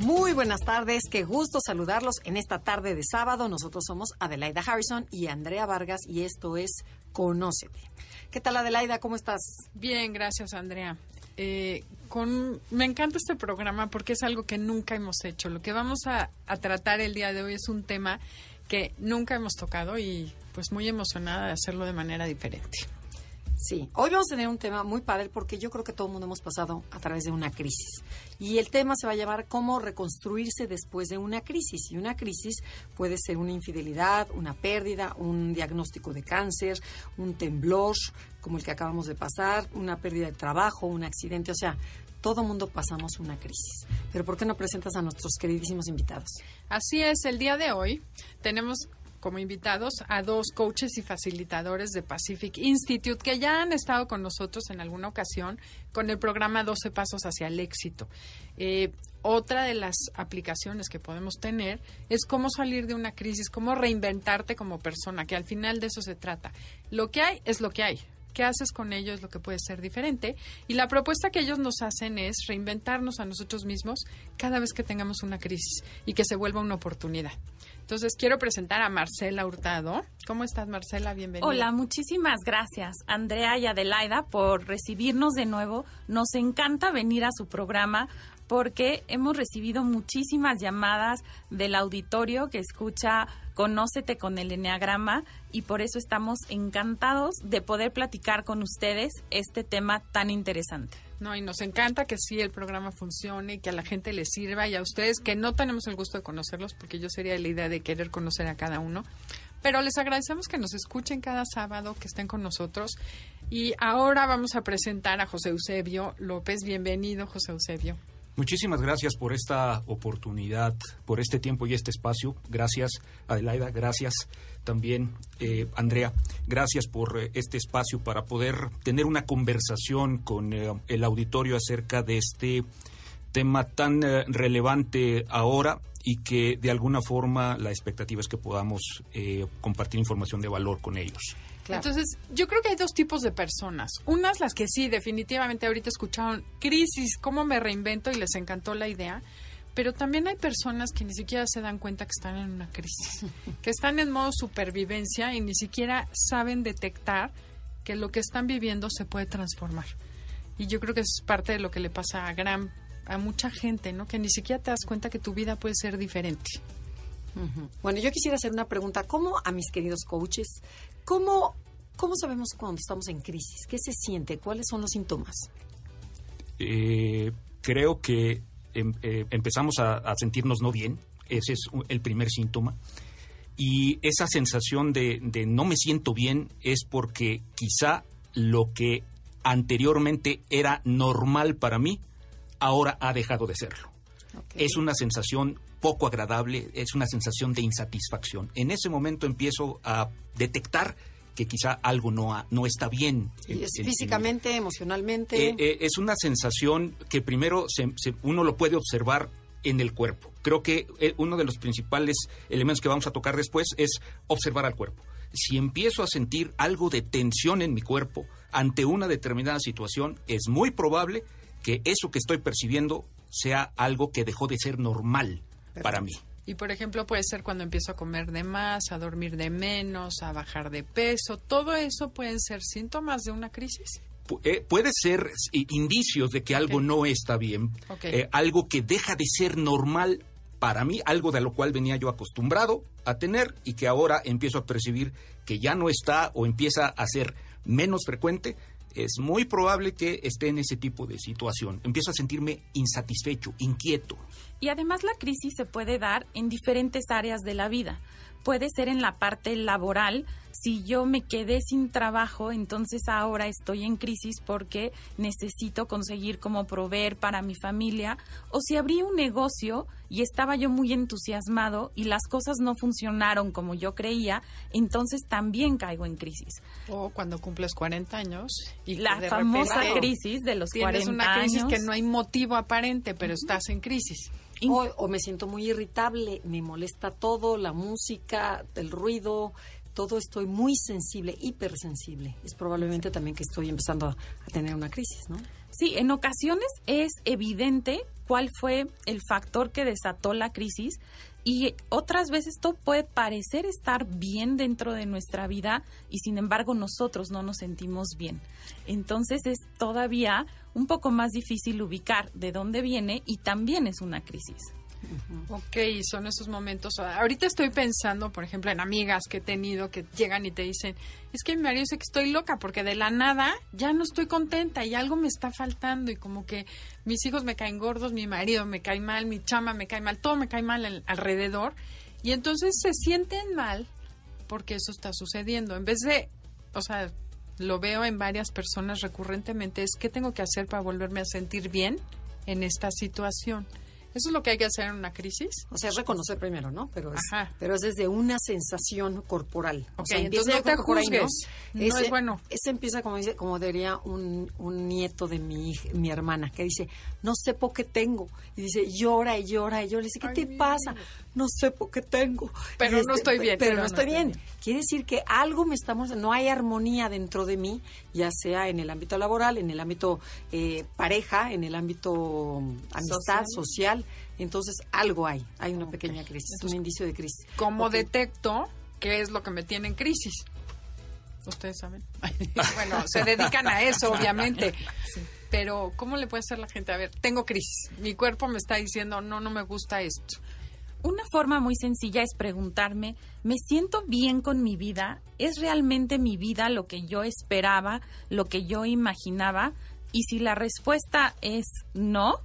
Muy buenas tardes, qué gusto saludarlos en esta tarde de sábado. Nosotros somos Adelaida Harrison y Andrea Vargas y esto es Conócete. ¿Qué tal Adelaida? ¿Cómo estás? Bien, gracias Andrea. Eh, con, me encanta este programa porque es algo que nunca hemos hecho. Lo que vamos a, a tratar el día de hoy es un tema que nunca hemos tocado y pues muy emocionada de hacerlo de manera diferente. Sí, hoy vamos a tener un tema muy padre porque yo creo que todo el mundo hemos pasado a través de una crisis. Y el tema se va a llamar cómo reconstruirse después de una crisis. Y una crisis puede ser una infidelidad, una pérdida, un diagnóstico de cáncer, un temblor como el que acabamos de pasar, una pérdida de trabajo, un accidente. O sea, todo mundo pasamos una crisis. Pero ¿por qué no presentas a nuestros queridísimos invitados? Así es, el día de hoy tenemos como invitados a dos coaches y facilitadores de Pacific Institute que ya han estado con nosotros en alguna ocasión con el programa 12 Pasos hacia el Éxito. Eh, otra de las aplicaciones que podemos tener es cómo salir de una crisis, cómo reinventarte como persona, que al final de eso se trata. Lo que hay es lo que hay. ¿Qué haces con ello es lo que puede ser diferente? Y la propuesta que ellos nos hacen es reinventarnos a nosotros mismos cada vez que tengamos una crisis y que se vuelva una oportunidad. Entonces quiero presentar a Marcela Hurtado. ¿Cómo estás, Marcela? Bienvenida. Hola, muchísimas gracias, Andrea y Adelaida, por recibirnos de nuevo. Nos encanta venir a su programa porque hemos recibido muchísimas llamadas del auditorio que escucha Conócete con el Enneagrama y por eso estamos encantados de poder platicar con ustedes este tema tan interesante. No, y nos encanta que sí el programa funcione, que a la gente le sirva y a ustedes que no tenemos el gusto de conocerlos, porque yo sería la idea de querer conocer a cada uno. Pero les agradecemos que nos escuchen cada sábado, que estén con nosotros. Y ahora vamos a presentar a José Eusebio López. Bienvenido, José Eusebio. Muchísimas gracias por esta oportunidad, por este tiempo y este espacio. Gracias, Adelaida. Gracias también, eh, Andrea. Gracias por eh, este espacio para poder tener una conversación con eh, el auditorio acerca de este tema tan eh, relevante ahora y que de alguna forma la expectativa es que podamos compartir información de valor con ellos. Claro. Entonces, yo creo que hay dos tipos de personas. Unas las que sí, definitivamente ahorita escucharon crisis, cómo me reinvento y les encantó la idea. Pero también hay personas que ni siquiera se dan cuenta que están en una crisis, que están en modo supervivencia y ni siquiera saben detectar que lo que están viviendo se puede transformar. Y yo creo que es parte de lo que le pasa a gran a mucha gente, ¿no? Que ni siquiera te das cuenta que tu vida puede ser diferente. Uh -huh. Bueno, yo quisiera hacer una pregunta. ¿Cómo a mis queridos coaches, cómo, cómo sabemos cuando estamos en crisis? ¿Qué se siente? ¿Cuáles son los síntomas? Eh, creo que em, eh, empezamos a, a, sentirnos no bien. Ese es el primer síntoma. Y esa sensación de, de no me siento bien es porque quizá lo que anteriormente era normal para mí, ahora ha dejado de serlo. Okay. Es una sensación poco agradable, es una sensación de insatisfacción. En ese momento empiezo a detectar que quizá algo no, ha, no está bien. ¿Y es en, físicamente, en, emocionalmente? Eh, eh, es una sensación que primero se, se, uno lo puede observar en el cuerpo. Creo que eh, uno de los principales elementos que vamos a tocar después es observar al cuerpo. Si empiezo a sentir algo de tensión en mi cuerpo ante una determinada situación, es muy probable que eso que estoy percibiendo sea algo que dejó de ser normal Perfecto. para mí. Y por ejemplo puede ser cuando empiezo a comer de más, a dormir de menos, a bajar de peso. ¿Todo eso pueden ser síntomas de una crisis? Pu eh, puede ser indicios de que algo okay. no está bien, okay. eh, algo que deja de ser normal para mí, algo de lo cual venía yo acostumbrado a tener y que ahora empiezo a percibir que ya no está o empieza a ser menos frecuente es muy probable que esté en ese tipo de situación. Empiezo a sentirme insatisfecho, inquieto. Y además la crisis se puede dar en diferentes áreas de la vida. puede ser en la parte laboral. Si yo me quedé sin trabajo, entonces ahora estoy en crisis porque necesito conseguir cómo proveer para mi familia. O si abrí un negocio y estaba yo muy entusiasmado y las cosas no funcionaron como yo creía, entonces también caigo en crisis. O cuando cumples 40 años y La de famosa repente crisis de los tienes 40 una crisis años. que no hay motivo aparente, pero estás en crisis. O me siento muy irritable, me molesta todo, la música, el ruido, todo estoy muy sensible, hipersensible. Es probablemente también que estoy empezando a, a tener una crisis, ¿no? Sí, en ocasiones es evidente cuál fue el factor que desató la crisis y otras veces esto puede parecer estar bien dentro de nuestra vida y sin embargo nosotros no nos sentimos bien. Entonces es todavía un poco más difícil ubicar de dónde viene y también es una crisis. Ok, son esos momentos. Ahorita estoy pensando, por ejemplo, en amigas que he tenido que llegan y te dicen, es que mi marido dice que estoy loca porque de la nada ya no estoy contenta y algo me está faltando y como que mis hijos me caen gordos, mi marido me cae mal, mi chama me cae mal, todo me cae mal al- alrededor y entonces se sienten mal porque eso está sucediendo. En vez de, o sea, lo veo en varias personas recurrentemente, es qué tengo que hacer para volverme a sentir bien en esta situación. Eso es lo que hay que hacer en una crisis. O sea, es reconocer primero, ¿no? Pero es, Ajá. pero es desde una sensación corporal. O sea, entonces no te yo ahí, juzgues. No Ese- es bueno. Ese empieza, como, dice, como diría un, un nieto de mi, mi hermana, que dice, no sé por qué tengo. Y dice, llora y llora y llora. Y dice, ¿qué Ay, te pasa? No sé por qué tengo. Pero no estoy bien. Pero, no estoy bien. Quiere decir que algo me estamos... No hay armonía dentro de mí, ya sea en el ámbito laboral, en el ámbito eh, pareja, en el ámbito mm, amistad, social. Entonces, algo hay. Hay una pequeña crisis, un indicio de crisis. ¿Cómo detecto qué es lo que me tiene en crisis? Ustedes saben. bueno, se dedican a eso, obviamente. Pero, ¿cómo le puede hacer la gente? A ver, tengo crisis. Mi cuerpo me está diciendo, no, no me gusta esto. Una forma muy sencilla es preguntarme, ¿me siento bien con mi vida? ¿Es realmente mi vida lo que yo esperaba, lo que yo imaginaba? Y si la respuesta es no,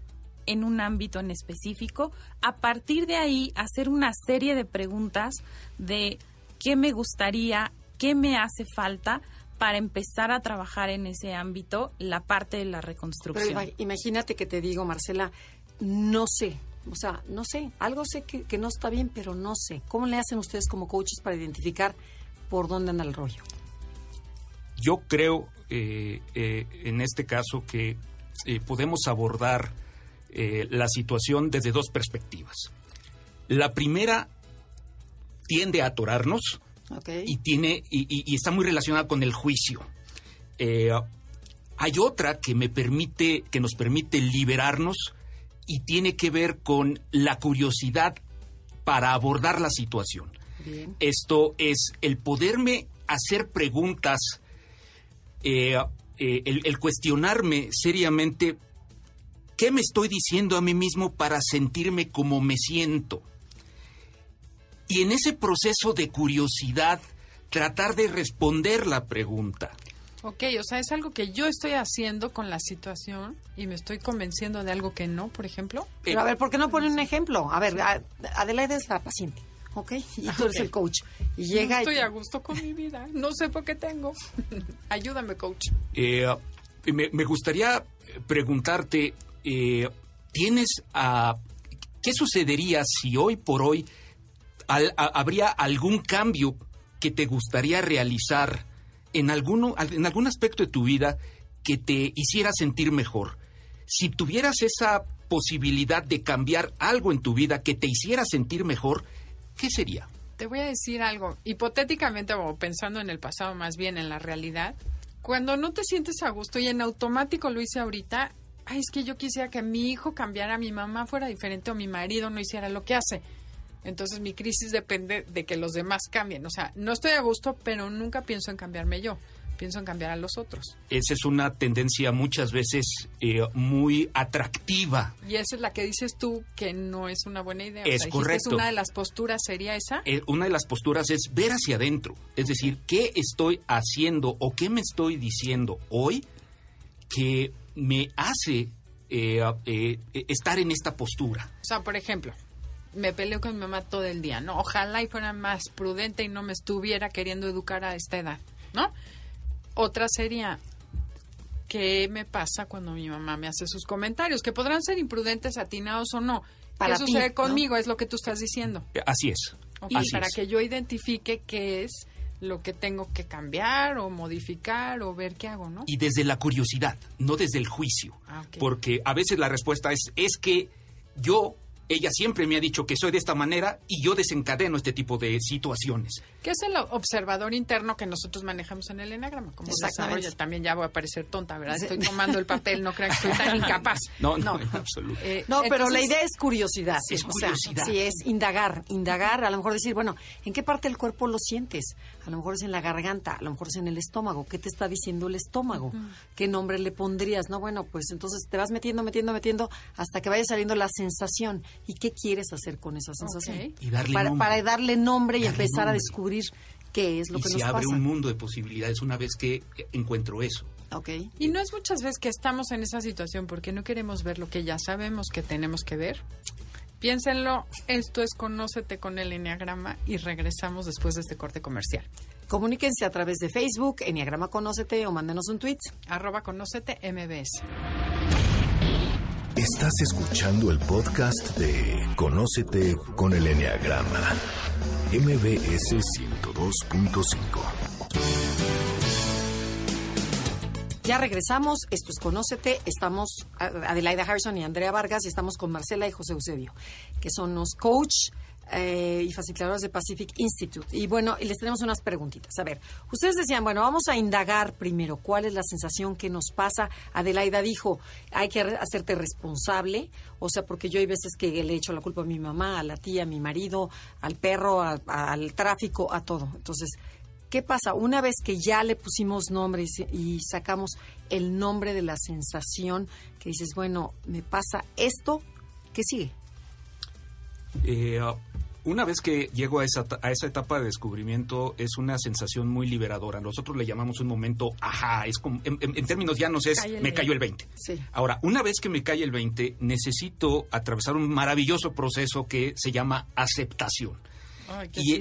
en un ámbito en específico, a partir de ahí hacer una serie de preguntas de qué me gustaría, qué me hace falta para empezar a trabajar en ese ámbito la parte de la reconstrucción. ima- imagínate que te digo, Marcela, no sé. O sea, no sé. Algo sé que, que no está bien, pero no sé. ¿Cómo le hacen ustedes como coaches para identificar por dónde anda el rollo? Yo creo eh, eh, en este caso que eh, podemos abordar eh, la situación desde dos perspectivas. La primera tiende a atorarnos y tiene y, y- y está muy relacionada con el juicio. Eh, hay otra que me permite que nos permite liberarnos y tiene que ver con la curiosidad para abordar la situación. Bien. Esto es el poderme hacer preguntas, eh, eh, el, el cuestionarme seriamente qué me estoy diciendo a mí mismo para sentirme como me siento. Y en ese proceso de curiosidad, tratar de responder la pregunta. Ok, o sea, es algo que yo estoy haciendo con la situación y me estoy convenciendo de algo que no, por ejemplo. Pero a ver, ¿por qué no ponen un ejemplo? A ver, Adelaide es la paciente, ¿ok? Y tú eres Ok. el coach. Y No llega y- estoy a gusto con mi vida, no sé por qué tengo. Ayúdame, coach. Eh, me, me gustaría preguntarte, eh, ¿tienes a qué sucedería si hoy por hoy habría algún cambio que te gustaría realizar en, alguno, en algún aspecto de tu vida que te hiciera sentir mejor? Si tuvieras esa posibilidad de cambiar algo en tu vida que te hiciera sentir mejor, ¿qué sería? Te voy a decir algo, hipotéticamente o pensando en el pasado más bien en la realidad, cuando no te sientes a gusto y en automático lo hice ahorita, ay, es que yo quisiera que mi hijo cambiara, mi mamá fuera diferente o mi marido no hiciera lo que hace. Entonces mi crisis depende de que los demás cambien. O sea, no estoy a gusto, pero nunca pienso en cambiarme yo. Pienso en cambiar a los otros. Esa es una tendencia muchas veces eh, muy atractiva Y esa es la que dices tú que no es una buena idea. O Es sea, dijiste, correcto. una de las posturas sería esa. eh, una de las posturas es ver hacia adentro, es decir, qué estoy haciendo o qué me estoy diciendo hoy que me hace eh, eh, estar en esta postura. O sea, por ejemplo, me peleo con mi mamá todo el día, ¿no? Ojalá y fuera más prudente y no me estuviera queriendo educar a esta edad, ¿no? Otra sería, ¿qué me pasa cuando mi mamá me hace sus comentarios? Que podrán ser imprudentes, atinados o no. Para ¿Qué ti, sucede ¿no? conmigo? Es lo que tú estás diciendo. Así es. Ok, Así para es. que yo identifique qué es lo que tengo que cambiar o modificar o ver qué hago, ¿no? Y desde la curiosidad, no desde el juicio. Ah. Porque a veces la respuesta es, es que yo, ella siempre me ha dicho que soy de esta manera y yo desencadeno este tipo de situaciones. ¿Qué es el observador interno que nosotros manejamos en el enagrama? Como también ya voy a parecer tonta, ¿verdad? Estoy tomando el papel, no crean que soy tan incapaz. No, no, en absoluto. Eh, No, pero la idea es curiosidad. Es o sea, curiosidad. sí, es indagar, indagar, a lo mejor decir, bueno, ¿en qué parte del cuerpo lo sientes? A lo mejor es en la garganta, a lo mejor es en el estómago. ¿Qué te está diciendo el estómago? ¿Qué nombre le pondrías? No, bueno, pues entonces te vas metiendo, metiendo, metiendo hasta que vaya saliendo la sensación. ¿Y qué quieres hacer con esa sensación? Y darle para, nombre. para darle nombre y Darle empezar a descubrir qué es lo y que se nos abre pasa. un mundo de posibilidades una vez que encuentro eso. Ok. Y no es muchas veces que estamos en esa situación porque no queremos ver lo que ya sabemos que tenemos que ver. Piénsenlo, esto es Conócete con el Enneagrama y regresamos después de este corte comercial. Comuníquense a través de Facebook, Enneagrama Conócete o mándenos un tweet. Arroba Conócete MBS. Estás escuchando el podcast de Conócete con el Enneagrama. MBS 102.5. Ya regresamos, esto es Conócete, estamos Adelaida Harrison y Andrea Vargas y estamos con Marcela y José Eusebio, que son los coach eh, y facilitadores de Pacific Institute. Y bueno, les tenemos unas preguntitas. A ver, ustedes decían, bueno, vamos a indagar primero cuál es la sensación que nos pasa. Adelaida dijo, hay que hacerte responsable, o sea, porque yo hay veces que le echo la culpa a mi mamá, a la tía, a mi marido, al perro, a- al tráfico, a todo. Entonces, ¿Qué pasa? Una vez que ya le pusimos nombre y sacamos el nombre de la sensación, que dices, bueno, me pasa esto, ¿qué sigue? Eh, una vez que llego a esa, a esa etapa de descubrimiento, es una sensación muy liberadora. Nosotros le llamamos un momento, ajá, es como, en, en- en términos llanos es, me cayó el 20. Sí. Ahora, una vez que me cae el 20, necesito atravesar un maravilloso proceso que se llama aceptación. Ay, Y,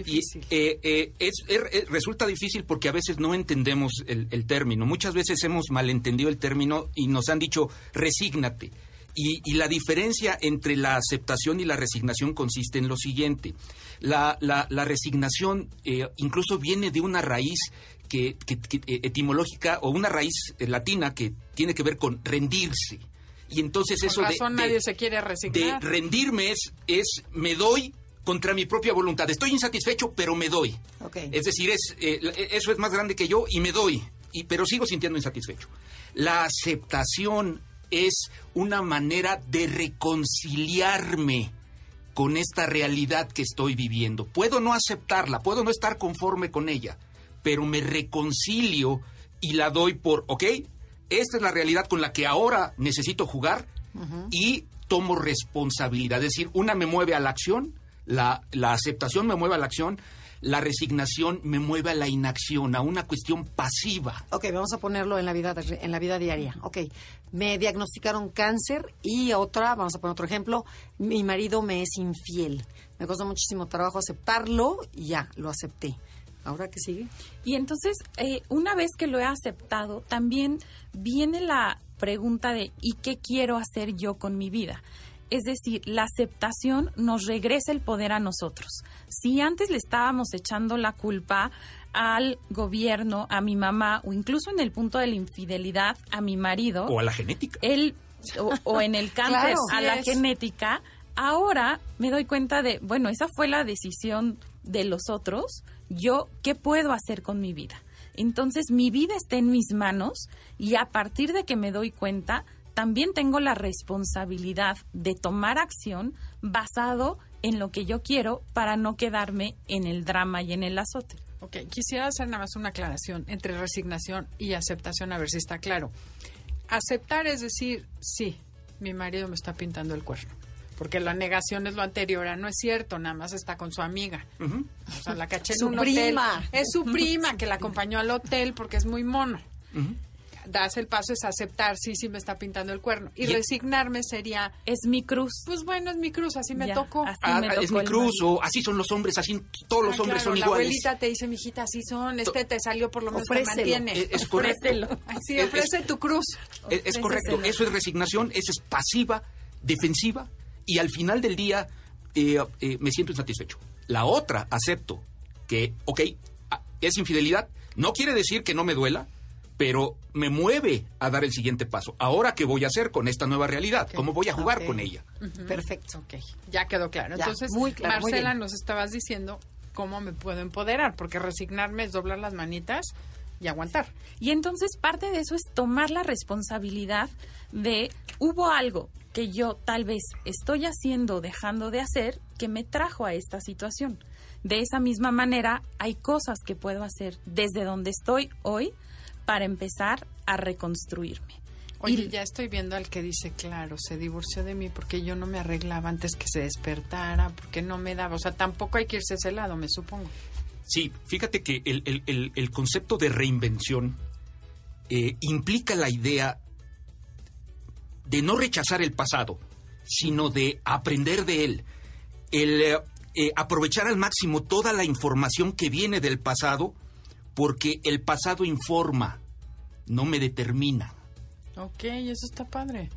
eh, eh, es- es- eh, resulta difícil porque a veces no entendemos el, el término. Muchas veces hemos malentendido el término y nos han dicho resígnate. Y, y la diferencia entre la aceptación y la resignación consiste en lo siguiente. La, la- la resignación eh, incluso viene de una raíz que, que- que, etimológica o una raíz latina que tiene que ver con rendirse. Y entonces Con eso de- razón de, nadie se quiere de resignar. rendirme es, es me doy contra mi propia voluntad. Estoy insatisfecho, pero me doy. Ok. Es decir, es, eh, eso es más grande que yo y me doy, y, pero sigo sintiendo insatisfecho. La aceptación es una manera de reconciliarme con esta realidad que estoy viviendo. Puedo no aceptarla, puedo no estar conforme con ella, pero me reconcilio y la doy por, ok, esta es la realidad con la que ahora necesito jugar y tomo responsabilidad. Es decir, una me mueve a la acción, la, la aceptación me mueve a la acción, la resignación me mueve a la inacción, a una cuestión pasiva. Ok, vamos a ponerlo en la vida de- en la vida diaria. Ok, me diagnosticaron cáncer y otra, vamos a poner otro ejemplo, mi marido me es infiel. Me costó muchísimo trabajo aceptarlo y ya, lo acepté. ¿Ahora qué sigue? Y entonces, eh, una vez que lo he aceptado, también viene la pregunta de ¿y qué quiero hacer yo con mi vida? Es decir, la aceptación nos regresa el poder a nosotros. Si antes le estábamos echando la culpa al gobierno, a mi mamá o incluso en el punto de la infidelidad a mi marido, O a la genética. él o, o en el cáncer Claro, a sí la es. genética, ahora me doy cuenta de, bueno, esa fue la decisión de los otros, yo, ¿qué puedo hacer con mi vida? Entonces, mi vida está en mis manos y a partir de que me doy cuenta, también tengo la responsabilidad de tomar acción basado en lo que yo quiero para no quedarme en el drama y en el azote. Ok, quisiera hacer nada más una aclaración entre resignación y aceptación, a ver si está claro. Aceptar es decir, sí, mi marido me está pintando el cuerno. Porque la negación es lo anterior, no es cierto, nada más está con su amiga. O sea, la caché en Su un hotel. prima. Es su prima que la acompañó al hotel porque es muy mono. Das el paso es aceptar, sí, sí me está pintando el cuerno. Y, resignarme sería... Es mi cruz. Pues bueno, es mi cruz, así me tocó. Ah, es mi cruz, o así son los hombres, así todos los ah, hombres son iguales. La abuelita te dice, mijita, así son, este te salió por lo menos te mantiene. Es, correcto. Sí, ofrece tu cruz. Es, correcto, eso es resignación, eso es pasiva, defensiva, y al final del día eh, eh, me siento insatisfecho. La otra, acepto que, ok, es infidelidad, no quiere decir que no me duela, pero me mueve a dar el siguiente paso. Ahora, ¿qué voy a hacer con esta nueva realidad? ¿Cómo voy a jugar con ella? Perfecto. Ok, ya quedó claro. Entonces, muy Marcela, nos estabas diciendo cómo me puedo empoderar, porque resignarme es doblar las manitas y aguantar. Y entonces parte de eso es tomar la responsabilidad de hubo algo que yo tal vez estoy haciendo o dejando de hacer que me trajo a esta situación. De esa misma manera, hay cosas que puedo hacer desde donde estoy hoy para empezar a reconstruirme. Oye, ya estoy viendo al que dice, claro, se divorció de mí porque yo no me arreglaba antes que se despertara, porque no me daba. O sea, tampoco hay que irse a ese lado, me supongo. Sí, fíjate que el, concepto de reinvención eh, implica la idea de no rechazar el pasado, sino de aprender de él. El eh, aprovechar al máximo toda la información que viene del pasado, porque el pasado informa, no me determina. Ok, eso está padre.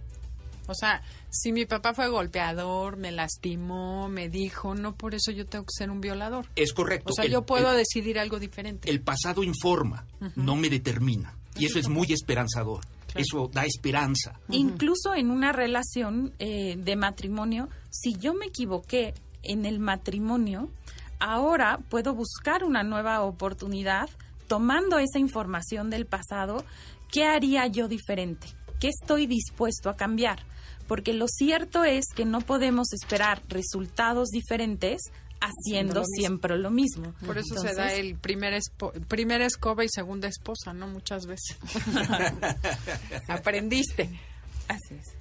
O sea, si mi papá fue golpeador, me lastimó, me dijo, no por eso yo tengo que ser un violador. Es correcto. O sea, yo puedo decidir algo diferente. El pasado informa, no me determina. Y eso es muy esperanzador. Eso da esperanza. Incluso en una relación eh, de matrimonio, si yo me equivoqué en el matrimonio, ahora puedo buscar una nueva oportunidad tomando esa información del pasado, ¿qué haría yo diferente? ¿Qué estoy dispuesto a cambiar? Porque lo cierto es que no podemos esperar resultados diferentes haciendo siempre lo mismo. Por eso se da el primer primera escoba y segunda esposa, ¿no? Muchas veces. Aprendiste. Así es.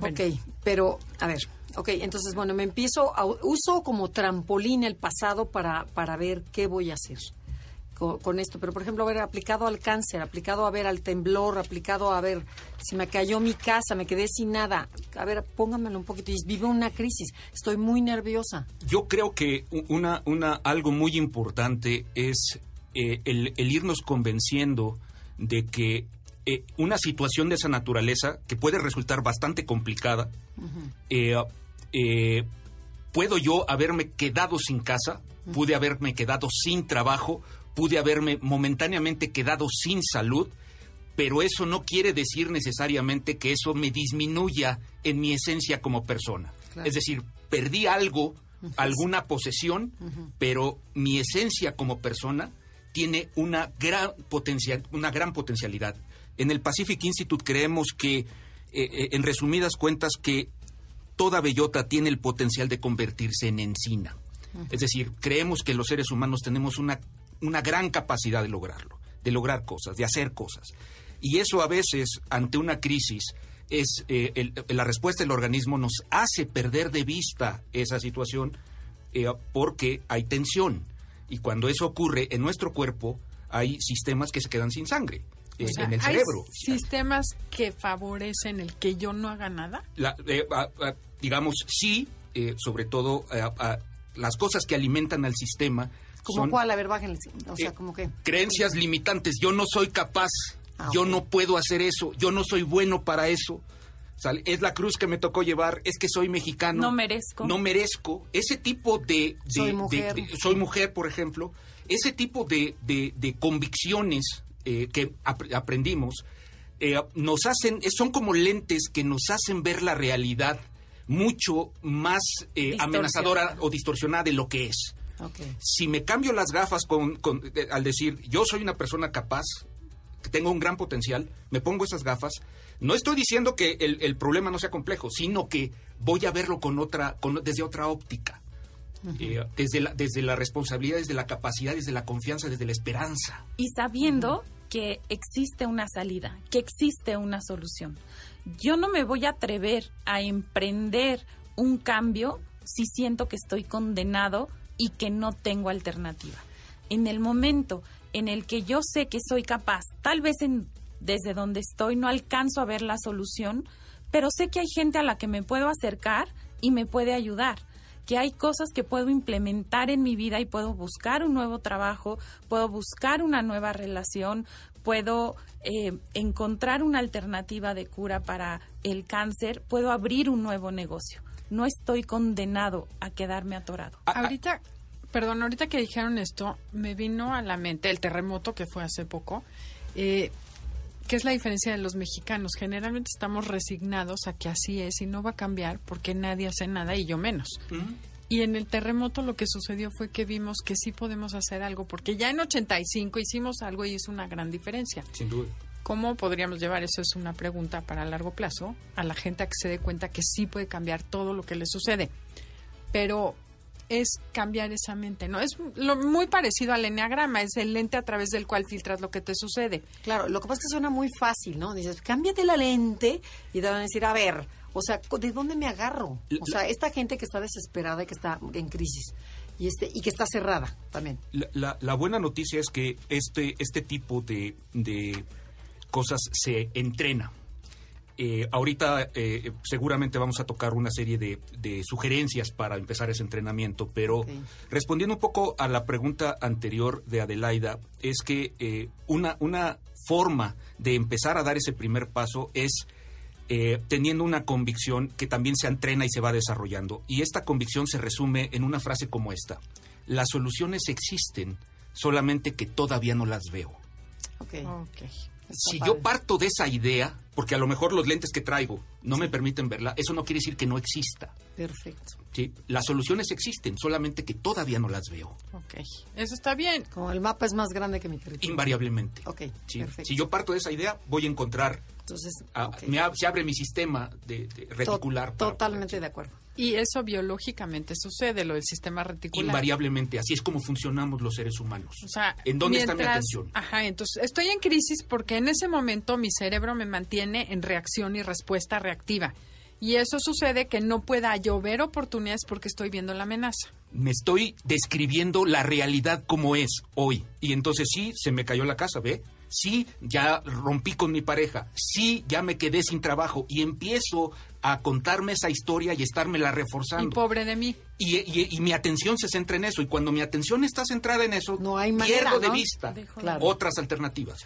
Ok, pero a ver, ok, entonces bueno, me empiezo, a, uso como trampolín el pasado para, para ver qué voy a hacer con, esto, pero por ejemplo, haber aplicado al cáncer, aplicado a ver al temblor, aplicado a ver si me cayó mi casa, me quedé sin nada. A ver, póngamelo un poquito. Vivo una crisis, estoy muy nerviosa. Yo creo que una, una algo muy importante es eh, el, irnos convenciendo de que eh, una situación de esa naturaleza, que puede resultar bastante complicada, eh, puedo yo haberme quedado sin casa, pude haberme quedado sin trabajo, pude haberme momentáneamente quedado sin salud, pero eso no quiere decir necesariamente que eso me disminuya en mi esencia como persona. Es decir, perdí algo, alguna posesión, pero mi esencia como persona tiene una gran, potencial, una gran potencialidad. En el Pacific Institute creemos que, eh, eh, en resumidas cuentas, que toda bellota tiene el potencial de convertirse en encina. Es decir, creemos que los seres humanos tenemos una una gran capacidad de lograrlo, de lograr cosas, de hacer cosas. Y eso a veces, ante una crisis, es eh, la respuesta del organismo nos hace perder de vista esa situación eh, porque hay tensión. Y cuando eso ocurre en nuestro cuerpo, hay sistemas que se quedan sin sangre. Eh, en el cerebro. ¿Sistemas que favorecen el que yo no haga nada? digamos, sí, sobre todo las cosas que alimentan al sistema ¿Como cuál? A ver, bájenle. O sea, como que... Creencias limitantes. Yo no soy capaz. Ah, yo no puedo hacer eso. Yo no soy bueno para eso. es la cruz que me tocó llevar. Es que soy mexicano. No merezco. No merezco. Ese tipo de... soy mujer. soy mujer, por ejemplo. Ese tipo de, convicciones eh, que aprendimos eh, nos hacen... Son como lentes que nos hacen ver la realidad mucho más eh, amenazadora o distorsionada de lo que es. Si me cambio las gafas con, eh, al decir yo soy una persona capaz, que tengo un gran potencial, me pongo esas gafas, no estoy diciendo que el, problema no sea complejo, sino que voy a verlo con otra, desde otra óptica. Eh, desde, la, desde la responsabilidad, desde la capacidad, desde la confianza, desde la esperanza. Y sabiendo que existe una salida, que existe una solución. Yo no me voy a atrever a emprender un cambio si siento que estoy condenado y que no tengo alternativa. En el momento en el que yo sé que soy capaz, tal vez desde donde estoy no alcanzo a ver la solución, pero sé que hay gente a la que me puedo acercar y me puede ayudar que hay cosas que puedo implementar en mi vida y puedo buscar un nuevo trabajo, puedo buscar una nueva relación, puedo eh, encontrar una alternativa de cura para el cáncer, puedo abrir un nuevo negocio. No estoy condenado a quedarme atorado. Ah, ah. ahorita, perdón, ahorita que dijeron esto, me vino a la mente el terremoto que fue hace poco. Eh, ¿Qué es la diferencia de los mexicanos? Generalmente estamos resignados a que así es y no va a cambiar porque nadie hace nada y yo menos. Y en el terremoto lo que sucedió fue que vimos que sí podemos hacer algo, porque ya en 85 hicimos algo y hizo una gran diferencia. Sin duda. ¿Cómo podríamos llevar, eso es una pregunta para largo plazo, a la gente a que se dé cuenta que sí puede cambiar todo lo que le sucede? Pero es cambiar esa mente, ¿no? Es lo, muy parecido al enneagrama, es el lente a través del cual filtras lo que te sucede. Claro, lo que pasa es que suena muy fácil, ¿no? Dices, cámbiate la lente y te van a decir, a ver, o sea, ¿de dónde me agarro? O sea, esta gente que está desesperada y que está en crisis y este y que está cerrada también. La, la, buena noticia es que este este tipo de, de cosas se entrena. Eh, ahorita eh, seguramente vamos a tocar una serie de, de, sugerencias para empezar ese entrenamiento, pero respondiendo un poco a la pregunta anterior de Adelaida, es que eh, una, una forma de empezar a dar ese primer paso es teniendo una convicción que también se entrena y se va desarrollando. Y esta convicción se resume en una frase como esta. Las soluciones existen, solamente que todavía no las veo. Okay si yo parto de esa idea, porque a lo mejor los lentes que traigo no me permiten verla, eso no quiere decir que no exista. Perfecto. Sí, las soluciones existen, solamente que todavía no las veo. Ok, eso está bien. Como el mapa es más grande que mi territorio. Invariablemente. Ok, perfecto. Si yo parto de esa idea, voy a encontrar... Entonces, se abre mi sistema de, reticular. totalmente de acuerdo. Y eso biológicamente sucede, lo del sistema reticular. Invariablemente, así es como funcionamos los seres humanos. O sea, ¿en dónde está mi atención? Ajá, entonces estoy en crisis porque en ese momento mi cerebro me mantiene en reacción y respuesta reactiva. Y eso sucede que no pueda yo ver oportunidades porque estoy viendo la amenaza. Me estoy describiendo la realidad como es hoy. Y entonces sí, se me cayó la casa, ¿ve? Sí, ya rompí con mi pareja, sí, ya me quedé sin trabajo y empiezo a contarme esa historia y estármela reforzando. Y pobre de mí. Y, mi atención se centra en eso y cuando mi atención está centrada en eso, no hay pierdo de vista otras alternativas.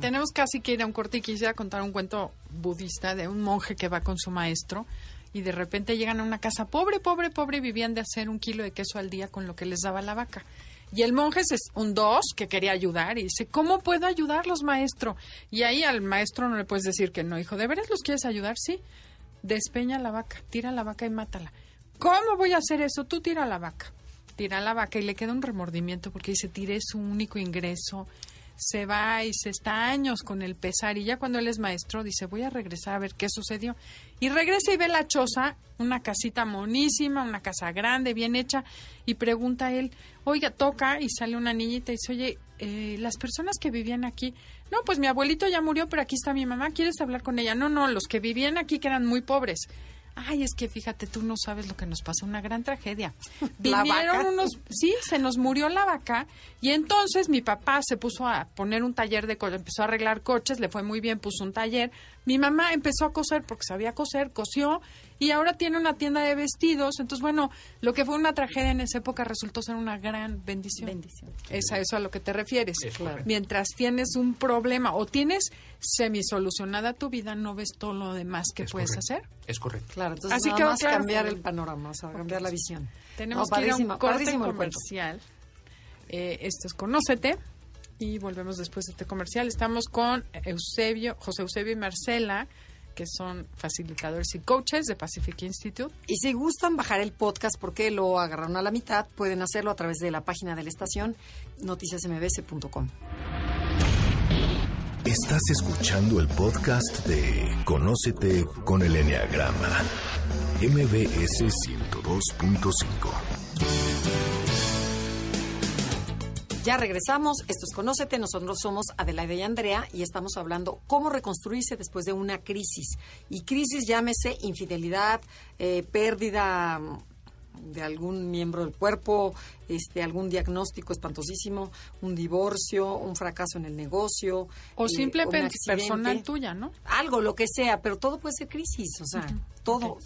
Tenemos casi que ir a un corte y quisiera contar un cuento budista de un monje que va con su maestro y de repente llegan a una casa pobre, pobre, pobre y vivían de hacer un kilo de queso al día con lo que les daba la vaca. Y el monje es un dos que quería ayudar y dice, ¿cómo puedo ayudarlos, maestro? Y ahí al maestro no le puedes decir que no, hijo, ¿de veras los quieres ayudar? Sí. Despeña la vaca, tira la vaca y mátala. ¿Cómo voy a hacer eso? Tú tira la vaca. Tira la vaca y le queda un remordimiento porque dice, tiré su único ingreso se va y se está años con el pesar y ya cuando él es maestro dice voy a regresar a ver qué sucedió y regresa y ve la choza, una casita monísima, una casa grande, bien hecha y pregunta a él, oiga, toca y sale una niñita y dice, oye, eh, las personas que vivían aquí, no, pues mi abuelito ya murió, pero aquí está mi mamá, ¿quieres hablar con ella? No, no, los que vivían aquí que eran muy pobres ay, es que fíjate, tú no sabes lo que nos pasó, una gran tragedia. Vinieron unos, sí, se nos murió la vaca y entonces mi papá se puso a poner un taller de empezó a arreglar coches, le fue muy bien, puso un taller. Mi mamá empezó a coser porque sabía coser, cosió y ahora tiene una tienda de vestidos. Entonces, bueno, lo que fue una tragedia en esa época resultó ser una gran bendición. Bendición. Es a eso a lo que te refieres. Mientras tienes un problema o tienes semisolucionada tu vida, no ves todo lo demás que puedes hacer. Es correcto. Claro, entonces Así que vamos a cambiar el panorama, o cambiar la visión. Tenemos que ir a un corte comercial. Eh, esto es Conócete y volvemos después de este comercial. Estamos con Eusebio, José Eusebio y Marcela que son facilitadores y coaches de Pacific Institute. Y si gustan bajar el podcast porque lo agarraron a la mitad, pueden hacerlo a través de la página de la estación noticiasmbs.com. Estás escuchando el podcast de Conócete con el Enneagrama, MBS 102.5. Ya regresamos, esto es Conócete, nosotros somos Adelaide y Andrea y estamos hablando cómo reconstruirse después de una crisis. Y crisis llámese infidelidad, eh, pérdida de algún miembro del cuerpo, este, algún diagnóstico espantosísimo, un divorcio, un fracaso en el negocio. O eh, simplemente personal tuya, ¿no? Algo, lo que sea, pero todo puede ser crisis, o sea, todo,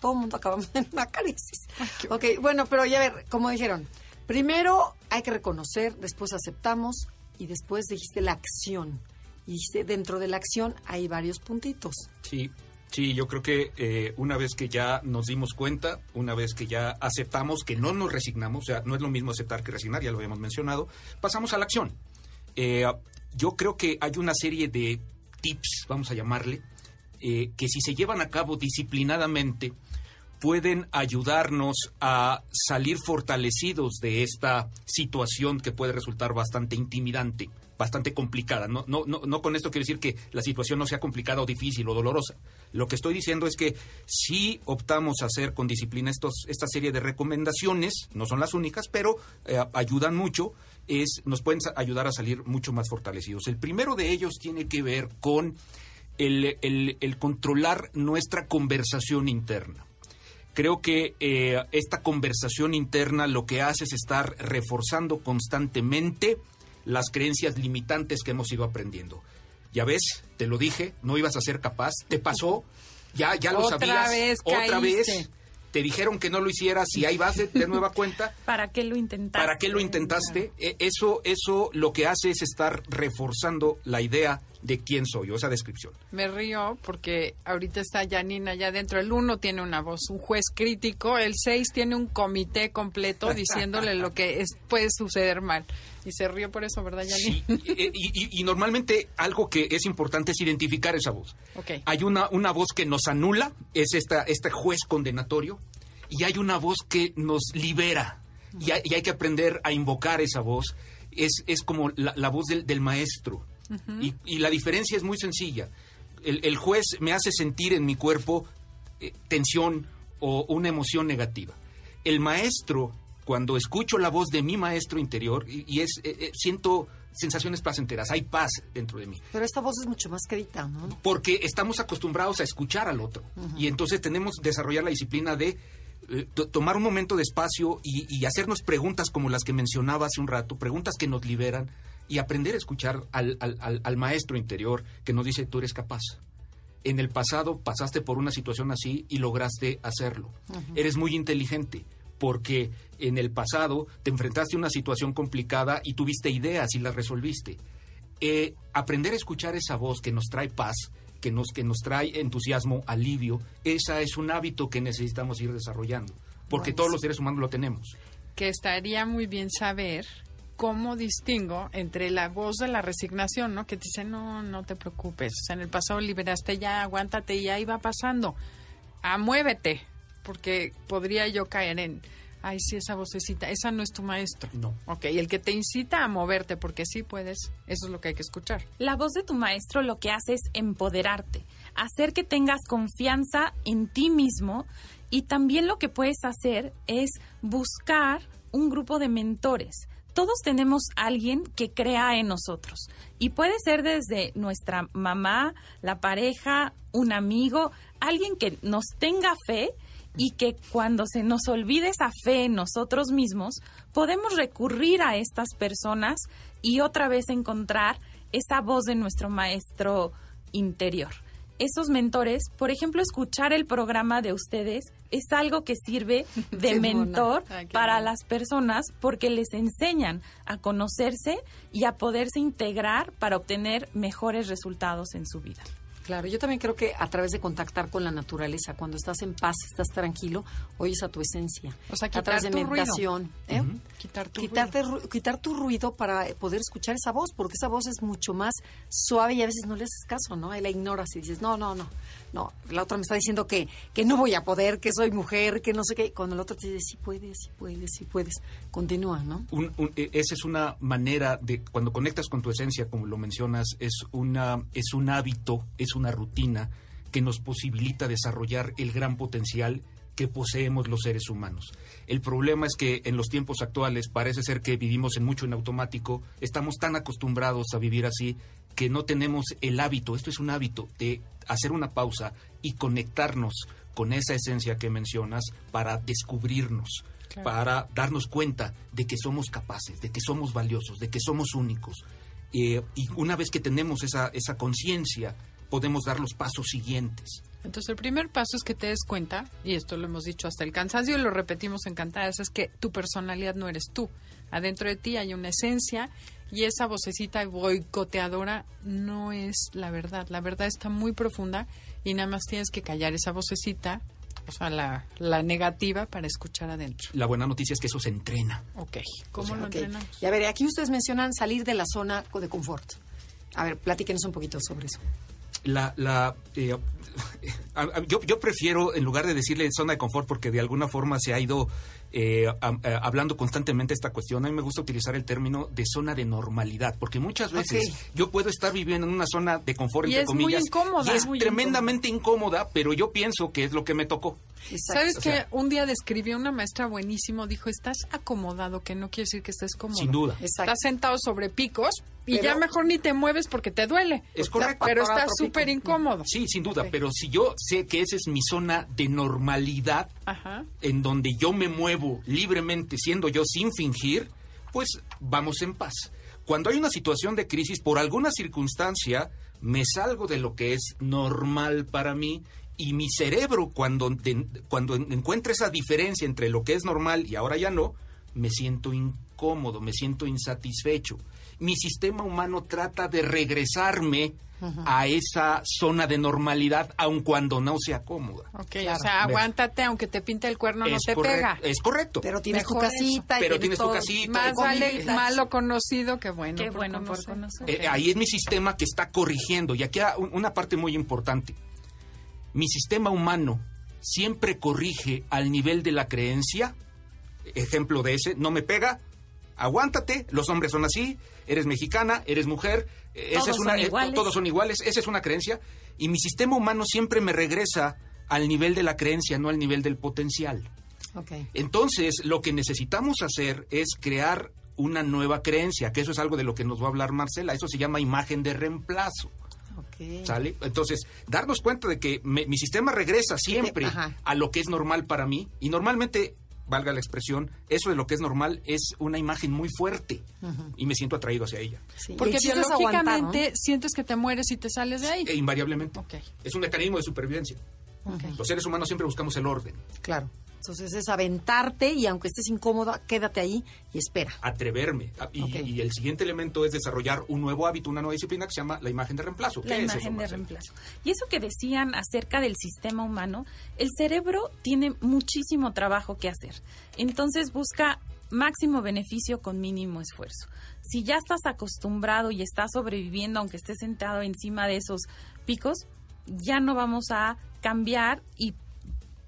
todo el mundo acabamos en una crisis. ok, bueno, pero ya ver, como dijeron, primero hay que reconocer, después aceptamos y después dijiste la acción. Y dijiste, dentro de la acción hay varios puntitos. Sí, sí, yo creo que eh, una vez que ya nos dimos cuenta, una vez que ya aceptamos que no nos resignamos, o sea, no es lo mismo aceptar que resignar, ya lo habíamos mencionado, pasamos a la acción. Eh, yo creo que hay una serie de tips, vamos a llamarle, eh, que si se llevan a cabo disciplinadamente, pueden ayudarnos a salir fortalecidos de esta situación que puede resultar bastante intimidante, bastante complicada. No, no, no, no con esto quiero decir que la situación no sea complicada o difícil o dolorosa. Lo que estoy diciendo es que si optamos a hacer con disciplina estos, esta serie de recomendaciones, no son las únicas, pero eh, ayudan mucho, es, nos pueden ayudar a salir mucho más fortalecidos. El primero de ellos tiene que ver con el- el controlar nuestra conversación interna. Creo que eh, esta conversación interna lo que hace es estar reforzando constantemente las creencias limitantes que hemos ido aprendiendo. Ya ves, te lo dije, no ibas a ser capaz, te pasó, ya, ya lo Otra sabías, vez otra caíste. vez, te dijeron que no lo hicieras y ahí vas de, de nueva cuenta. ¿Para qué lo intentaste? ¿Para qué lo intentaste? E- Eso, eso lo que hace es estar reforzando la idea de quién soy, o esa descripción. Me río porque ahorita está Janina allá adentro. El uno tiene una voz, un juez crítico. El seis tiene un comité completo diciéndole lo que es- puede suceder mal. Y se rió por eso, ¿verdad, Janina? Sí, y, y- y normalmente algo que es importante es identificar esa voz. Ok. Hay una, una voz que nos anula, es esta, este juez condenatorio, y hay una voz que nos libera. Y hay, y hay que aprender a invocar esa voz. Es, es como la, la voz del, del maestro. Y, y la diferencia es muy sencilla. El, el juez me hace sentir en mi cuerpo eh, tensión o una emoción negativa. El maestro, cuando escucho la voz de mi maestro interior, y, y es, eh, eh, siento sensaciones placenteras, hay paz dentro de mí Pero esta voz es mucho más querida, ¿no? porque estamos acostumbrados a escuchar al otro y entonces tenemos que desarrollar la disciplina de to- tomar un momento de espacio y, y hacernos preguntas como las que mencionaba hace un rato, preguntas que nos liberan y aprender a escuchar al, al- al- al maestro interior que nos dice tú eres capaz. En el pasado pasaste por una situación así y lograste hacerlo. Eres muy inteligente porque en el pasado te enfrentaste a una situación complicada y tuviste ideas y las resolviste eh, aprender a escuchar esa voz que nos trae paz, que nos, que nos trae entusiasmo, alivio, esa es un hábito que necesitamos ir desarrollando, porque todos los seres humanos lo tenemos. que estaría muy bien saber cómo distingo entre la voz de la resignación, ¿no? Que te dice, no, no te preocupes, o sea, en el pasado liberaste ya, aguántate, y ya iba pasando, a muévete, porque podría yo caer en, ay, sí, esa vocecita, esa no es tu maestro. No. Ok, y el que te incita a moverte, porque sí puedes, eso es lo que hay que escuchar. La voz de tu maestro lo que hace es empoderarte, hacer que tengas confianza en ti mismo y también lo que puedes hacer es buscar un grupo de mentores. Todos tenemos alguien que crea en nosotros y puede ser desde nuestra mamá, la pareja, un amigo, alguien que nos tenga fe y que cuando se nos olvide esa fe en nosotros mismos, podemos recurrir a estas personas y otra vez encontrar esa voz de nuestro maestro interior. Esos mentores, por ejemplo, escuchar el programa de ustedes es algo que sirve de Qué mentor Ay, para las personas porque les enseñan a conocerse y a poderse integrar para obtener mejores resultados en su vida. Claro, yo también creo que a través de contactar con la naturaleza, cuando estás en paz, estás tranquilo, oyes a tu esencia. O sea, a través de quitar tu ruido. meditación. ¿eh? Quitar tu Quitarte ruido. ru- quitar tu ruido para poder escuchar esa voz, porque esa voz es mucho más suave y a veces no le haces caso, ¿no? Ahí la ignoras y dices, no, no, no, no. La otra me está diciendo que, que no voy a poder, que soy mujer, que no sé qué. Cuando el otro te dice, sí puedes, sí puedes, sí puedes. Continúa, ¿no? Un- un- e- esa es una manera de, cuando conectas con tu esencia, como lo mencionas, es, una, es un hábito, es una rutina que nos posibilita desarrollar el gran potencial que poseemos los seres humanos. El problema es que en los tiempos actuales parece ser que vivimos en mucho en automático, estamos tan acostumbrados a vivir así que no tenemos el hábito, esto es un hábito de hacer una pausa y conectarnos con esa esencia que mencionas para descubrirnos, para darnos cuenta de que somos capaces, de que somos valiosos, de que somos únicos. Eh, y una vez que tenemos esa, esa conciencia, podemos dar los pasos siguientes. Entonces, el primer paso es que te des cuenta, y esto lo hemos dicho hasta el cansancio y lo repetimos encantadas, es que tu personalidad no eres tú. Adentro de ti hay una esencia y esa vocecita boicoteadora no es la verdad. La verdad está muy profunda y nada más tienes que callar esa vocecita, o sea, la, la negativa para escuchar adentro. La buena noticia es que eso se entrena. Ok, ¿cómo lo Ok. entrenamos? Y a ver, aquí ustedes mencionan salir de la zona de confort. A ver, platíquenos un poquito sobre eso. La, la eh, yo, yo prefiero, en lugar de decirle zona de confort, porque de alguna forma se ha ido eh, a- a- hablando constantemente esta cuestión, a mí me gusta utilizar el término de zona de normalidad, porque muchas veces yo puedo estar viviendo en una zona de confort, Y entre es muy incómoda. y es Muy tremendamente incómoda, pero yo pienso que es lo que me tocó. ¿Sabes O que un día describió una maestra buenísimo? Dijo, estás acomodado, que no quiere decir que estés cómodo. Sin duda. Exacto. Estás sentado sobre picos y Pero- ya mejor ni te mueves porque te duele. Es correcto. Pero pico. súper incómodo. Sí, sin duda, pero si yo sé que esa es mi zona de normalidad, Ajá. en donde yo me muevo libremente siendo yo sin fingir, pues vamos en paz. Cuando hay una situación de crisis, por alguna circunstancia, me salgo de lo que es normal para mí y mi cerebro, cuando, cuando en- encuentra esa diferencia entre lo que es normal y ahora ya no, me siento incómodo, me siento insatisfecho. Mi sistema humano trata de regresarme a esa zona de normalidad, aun cuando no sea cómoda. Ok, Claro. o sea, aguántate, aunque te pinte el cuerno, no es, te correcto, pega. es correcto. Pero tienes tu Mejor eso. casita. y Pero tienes tu todo- casita, Más vale malo conocido que bueno. Qué bueno por conocer. Eh, ahí es mi sistema que está corrigiendo. Y aquí una parte muy importante. Mi sistema humano siempre corrige al nivel de la creencia. Ejemplo de ese, no me pega, aguántate, los hombres son así, eres mexicana, eres mujer, eh, esa Todos es una, son eh, iguales. todos son iguales, esa es una creencia. Y mi sistema humano siempre me regresa al nivel de la creencia, no al nivel del potencial. Ok. Entonces, lo que necesitamos hacer es crear una nueva creencia, que eso es algo de lo que nos va a hablar Marcela. Eso se llama imagen de reemplazo. Ok. ¿Sale? Entonces, darnos cuenta de que me- mi sistema regresa siempre Ajá. a lo que es normal para mí. Y normalmente, valga la expresión, eso de lo que es normal es una imagen muy fuerte. Y me siento atraído hacia ella. Sí, Porque aguantar, ¿no? biológicamente sientes que te mueres y te sales de ahí. E invariablemente. Es un mecanismo de supervivencia. Los seres humanos siempre buscamos el orden. Claro. Entonces es aventarte y aunque estés incómoda, quédate ahí y espera. atreverme. A- Y, el siguiente elemento es desarrollar un nuevo hábito, una nueva disciplina que se llama la imagen de reemplazo. La ¿Qué es eso, imagen de reemplazo. Y eso que decían acerca del sistema humano, el cerebro tiene muchísimo trabajo que hacer. Entonces busca máximo beneficio con mínimo esfuerzo. Si ya estás acostumbrado y estás sobreviviendo aunque estés sentado encima de esos picos, ya no vamos a cambiar y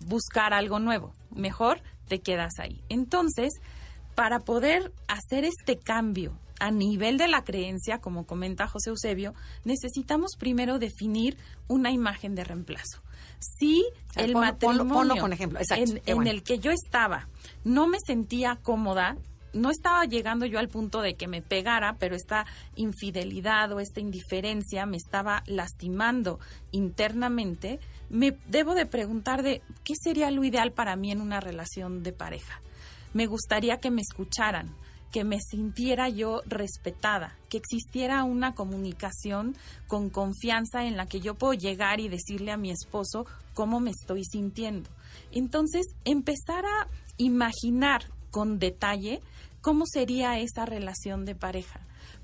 buscar algo nuevo. Mejor te quedas ahí. Entonces, para poder hacer este cambio a nivel de la creencia, como comenta José Eusebio, necesitamos primero definir una imagen de reemplazo. Si sea, el ponlo- matrimonio ponlo- ponlo con ejemplo. Exacto, en, qué en bueno. el que yo estaba no me sentía cómoda, no estaba llegando yo al punto de que me pegara, pero esta infidelidad o esta indiferencia me estaba lastimando internamente, me debo de preguntar de qué sería lo ideal para mí en una relación de pareja. Me gustaría que me escucharan, que me sintiera yo respetada, que existiera una comunicación con confianza en la que yo puedo llegar y decirle a mi esposo cómo me estoy sintiendo. Entonces, empezar a imaginar con detalle cómo sería esa relación de pareja,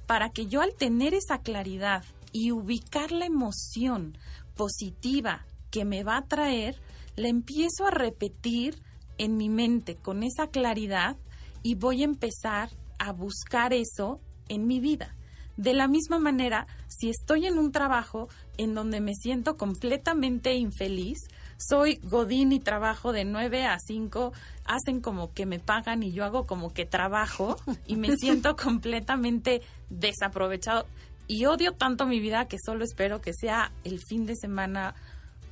para que yo al tener esa claridad y ubicar la emoción positiva que me va a traer, la empiezo a repetir en mi mente con esa claridad y voy a empezar a buscar eso en mi vida. De la misma manera, si estoy en un trabajo en donde me siento completamente infeliz, soy Godín y trabajo de 9 a 5, hacen como que me pagan y yo hago como que trabajo y me siento completamente desaprovechado y odio tanto mi vida que solo espero que sea el fin de semana